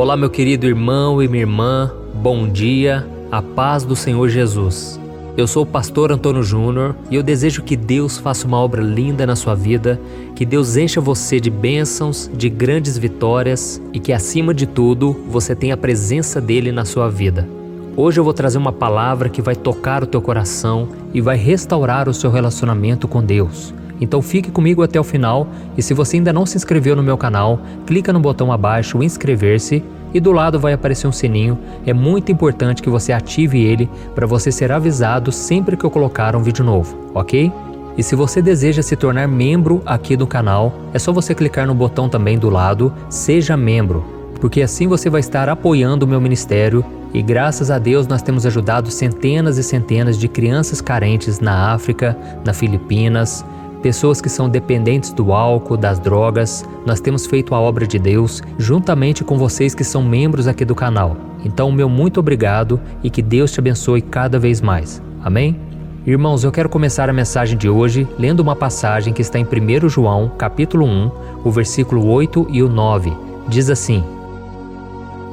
Olá, meu querido irmão e minha irmã, bom dia, a paz do Senhor Jesus. Eu sou o pastor Antônio Júnior e eu desejo que Deus faça uma obra linda na sua vida, que Deus encha você de bênçãos, de grandes vitórias e que, acima de tudo, você tenha a presença dele na sua vida. Hoje eu vou trazer uma palavra que vai tocar o teu coração e vai restaurar o seu relacionamento com Deus. Então fique comigo até o final e se você ainda não se inscreveu no meu canal, clica no botão abaixo inscrever-se e do lado vai aparecer um sininho. É muito importante que você ative ele para você ser avisado sempre que eu colocar um vídeo novo, ok? E se você deseja se tornar membro aqui do canal, é só você clicar no botão também do lado Seja Membro, porque assim você vai estar apoiando o meu ministério e graças a Deus nós temos ajudado centenas e centenas de crianças carentes na África, na Filipinas, pessoas que são dependentes do álcool, das drogas. Nós temos feito a obra de Deus juntamente com vocês que são membros aqui do canal. Então, meu muito obrigado e que Deus te abençoe cada vez mais. Amém? Irmãos, eu quero começar a mensagem de hoje lendo uma passagem que está em 1 João, capítulo 1, o versículo 8 e o 9. Diz assim: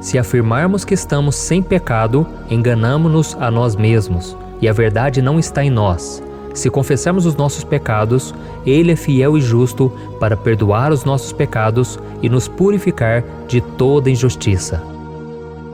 Se afirmarmos que estamos sem pecado, enganamo-nos a nós mesmos, e a verdade não está em nós. Se confessarmos os nossos pecados, Ele é fiel e justo para perdoar os nossos pecados e nos purificar de toda injustiça.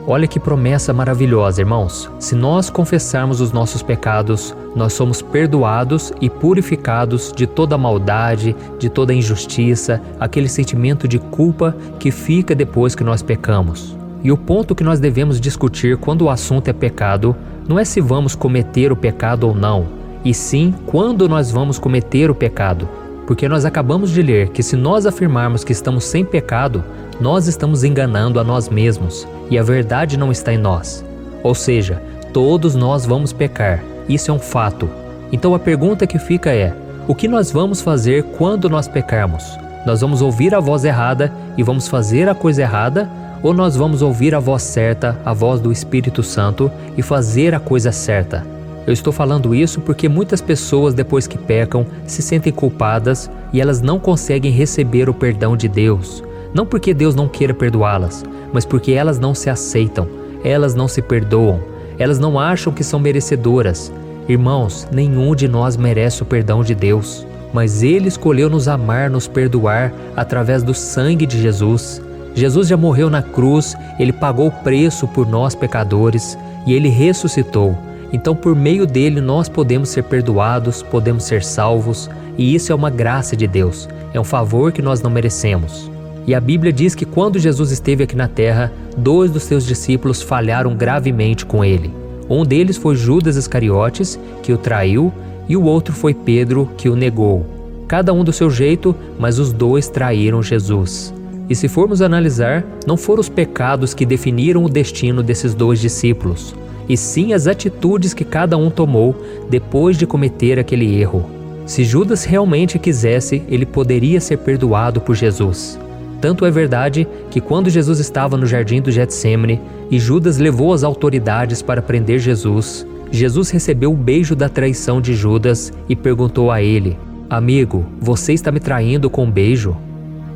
Olha que promessa maravilhosa, irmãos. Se nós confessarmos os nossos pecados, nós somos perdoados e purificados de toda maldade, de toda injustiça, aquele sentimento de culpa que fica depois que nós pecamos. E o ponto que nós devemos discutir quando o assunto é pecado não é se vamos cometer o pecado ou não, e sim quando nós vamos cometer o pecado. Porque nós acabamos de ler que se nós afirmarmos que estamos sem pecado, nós estamos enganando a nós mesmos e a verdade não está em nós. Ou seja, todos nós vamos pecar, isso é um fato. Então a pergunta que fica é: o que nós vamos fazer quando nós pecarmos? Nós vamos ouvir a voz errada e vamos fazer a coisa errada? Ou nós vamos ouvir a voz certa, a voz do Espírito Santo, e fazer a coisa certa? Eu estou falando isso porque muitas pessoas, depois que pecam, se sentem culpadas e elas não conseguem receber o perdão de Deus. Não porque Deus não queira perdoá-las, mas porque elas não se aceitam, elas não se perdoam, elas não acham que são merecedoras. Irmãos, nenhum de nós merece o perdão de Deus, mas Ele escolheu nos amar, nos perdoar através do sangue de Jesus. Jesus já morreu na cruz, Ele pagou o preço por nós pecadores e Ele ressuscitou. Então, por meio dele, nós podemos ser perdoados, podemos ser salvos, e isso é uma graça de Deus, é um favor que nós não merecemos. E a Bíblia diz que quando Jesus esteve aqui na terra, dois dos seus discípulos falharam gravemente com ele. Um deles foi Judas Iscariotes, que o traiu, e o outro foi Pedro, que o negou. Cada um do seu jeito, mas os dois traíram Jesus. E se formos analisar, não foram os pecados que definiram o destino desses dois discípulos, e sim as atitudes que cada um tomou depois de cometer aquele erro. Se Judas realmente quisesse, ele poderia ser perdoado por Jesus. Tanto é verdade que quando Jesus estava no jardim do Getsemane e Judas levou as autoridades para prender Jesus, Jesus recebeu o beijo da traição de Judas e perguntou a ele: Amigo, você está me traindo com um beijo?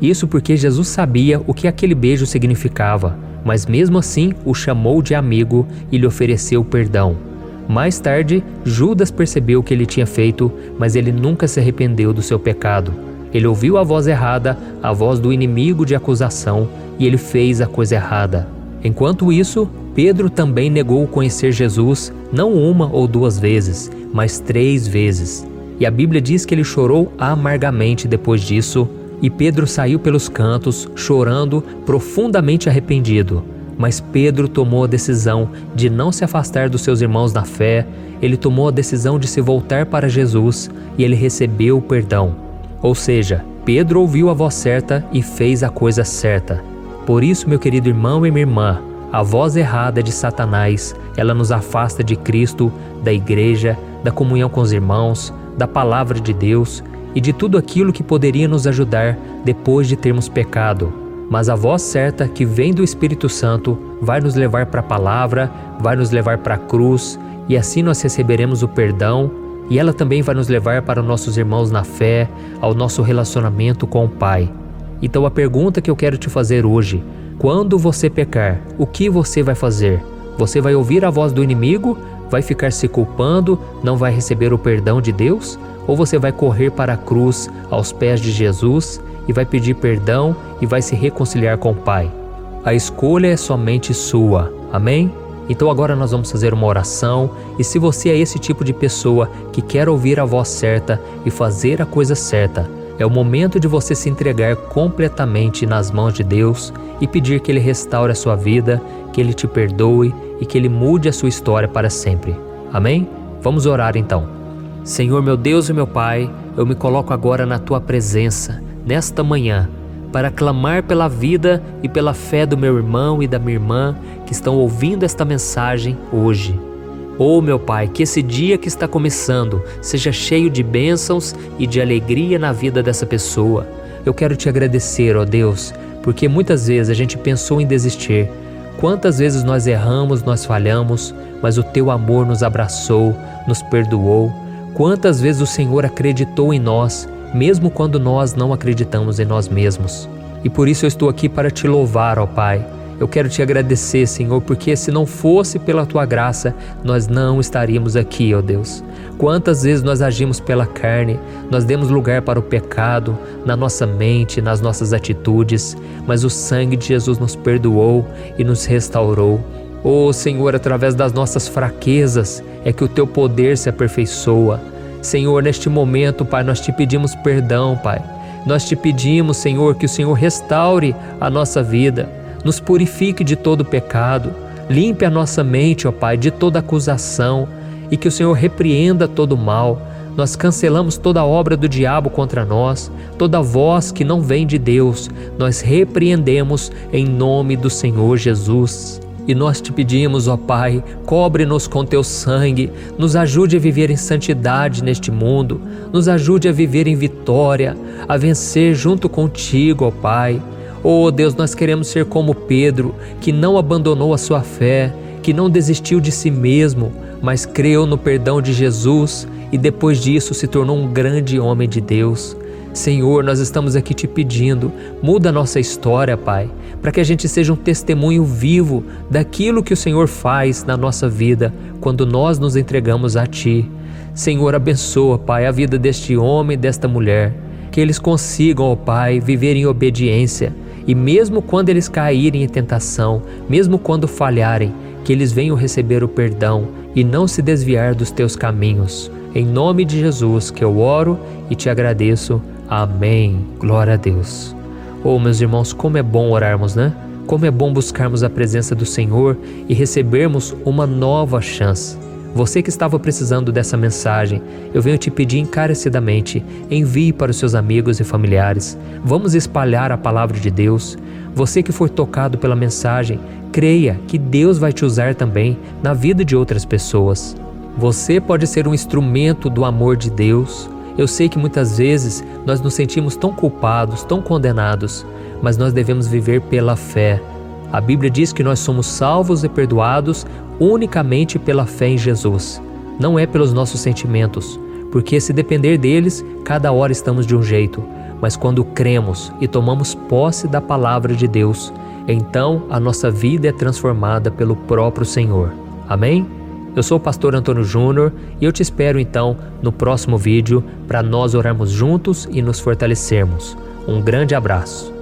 Isso porque Jesus sabia o que aquele beijo significava mas mesmo assim o chamou de amigo e lhe ofereceu perdão. Mais tarde, Judas percebeu o que ele tinha feito, mas ele nunca se arrependeu do seu pecado. Ele ouviu a voz errada, a voz do inimigo de acusação, e ele fez a coisa errada. Enquanto isso, Pedro também negou conhecer Jesus não uma ou duas vezes, mas três vezes. E a Bíblia diz que ele chorou amargamente depois disso, e Pedro saiu pelos cantos, chorando, profundamente arrependido. Mas Pedro tomou a decisão de não se afastar dos seus irmãos na fé, ele tomou a decisão de se voltar para Jesus e ele recebeu o perdão. Ou seja, Pedro ouviu a voz certa e fez a coisa certa. Por isso, meu querido irmão e minha irmã, a voz errada de Satanás, ela nos afasta de Cristo, da igreja, da comunhão com os irmãos, da palavra de Deus e de tudo aquilo que poderia nos ajudar depois de termos pecado. Mas a voz certa que vem do Espírito Santo vai nos levar para a palavra, vai nos levar para a cruz, e assim nós receberemos o perdão, e ela também vai nos levar para nossos irmãos na fé, ao nosso relacionamento com o Pai. Então a pergunta que eu quero te fazer hoje: Quando você pecar, o que você vai fazer? Você vai ouvir a voz do inimigo? Vai ficar se culpando? Não vai receber o perdão de Deus? Ou você vai correr para a cruz, aos pés de Jesus, e vai pedir perdão e vai se reconciliar com o Pai? A escolha é somente sua. Amém? Então agora nós vamos fazer uma oração e se você é esse tipo de pessoa que quer ouvir a voz certa e fazer a coisa certa, é o momento de você se entregar completamente nas mãos de Deus e pedir que Ele restaure a sua vida, que Ele te perdoe e que Ele mude a sua história para sempre. Amém? Vamos orar então. Senhor meu Deus e meu Pai, eu me coloco agora na tua presença, nesta manhã para clamar pela vida e pela fé do meu irmão e da minha irmã que estão ouvindo esta mensagem hoje. Oh, meu Pai, que esse dia que está começando seja cheio de bênçãos e de alegria na vida dessa pessoa. Eu quero te agradecer, ó Deus, porque muitas vezes a gente pensou em desistir. Quantas vezes nós erramos, nós falhamos, mas o teu amor nos abraçou, nos perdoou. Quantas vezes o Senhor acreditou em nós mesmo quando nós não acreditamos em nós mesmos. E por isso eu estou aqui para te louvar, ó Pai. Eu quero te agradecer, Senhor, porque se não fosse pela tua graça, nós não estaríamos aqui, ó Deus. Quantas vezes nós agimos pela carne, nós demos lugar para o pecado na nossa mente, nas nossas atitudes, mas o sangue de Jesus nos perdoou e nos restaurou. Oh Senhor, através das nossas fraquezas é que o teu poder se aperfeiçoa. Senhor, neste momento, Pai, nós te pedimos perdão, Pai. Nós te pedimos, Senhor, que o Senhor restaure a nossa vida, nos purifique de todo pecado, limpe a nossa mente, ó Pai, de toda acusação e que o Senhor repreenda todo mal. Nós cancelamos toda obra do diabo contra nós, toda voz que não vem de Deus, nós repreendemos em nome do Senhor Jesus. E nós te pedimos, ó Pai, cobre-nos com teu sangue, nos ajude a viver em santidade neste mundo, nos ajude a viver em vitória, a vencer junto contigo, ó Pai. Oh Deus, nós queremos ser como Pedro, que não abandonou a sua fé, que não desistiu de si mesmo, mas creu no perdão de Jesus e depois disso se tornou um grande homem de Deus. Senhor, nós estamos aqui te pedindo, muda a nossa história, Pai, para que a gente seja um testemunho vivo daquilo que o Senhor faz na nossa vida quando nós nos entregamos a Ti. Senhor, abençoa, Pai, a vida deste homem e desta mulher, que eles consigam, ó Pai, viver em obediência e mesmo quando eles caírem em tentação, mesmo quando falharem, que eles venham receber o perdão e não se desviar dos teus caminhos. Em nome de Jesus que eu oro e te agradeço. Amém. Glória a Deus. Oh, meus irmãos, como é bom orarmos, né? Como é bom buscarmos a presença do Senhor e recebermos uma nova chance. Você que estava precisando dessa mensagem, eu venho te pedir encarecidamente: envie para os seus amigos e familiares. Vamos espalhar a palavra de Deus. Você que for tocado pela mensagem, creia que Deus vai te usar também na vida de outras pessoas. Você pode ser um instrumento do amor de Deus. Eu sei que muitas vezes nós nos sentimos tão culpados, tão condenados, mas nós devemos viver pela fé. A Bíblia diz que nós somos salvos e perdoados unicamente pela fé em Jesus, não é pelos nossos sentimentos, porque se depender deles, cada hora estamos de um jeito, mas quando cremos e tomamos posse da palavra de Deus, então a nossa vida é transformada pelo próprio Senhor. Amém? Eu sou o pastor Antônio Júnior e eu te espero então no próximo vídeo para nós orarmos juntos e nos fortalecermos. Um grande abraço.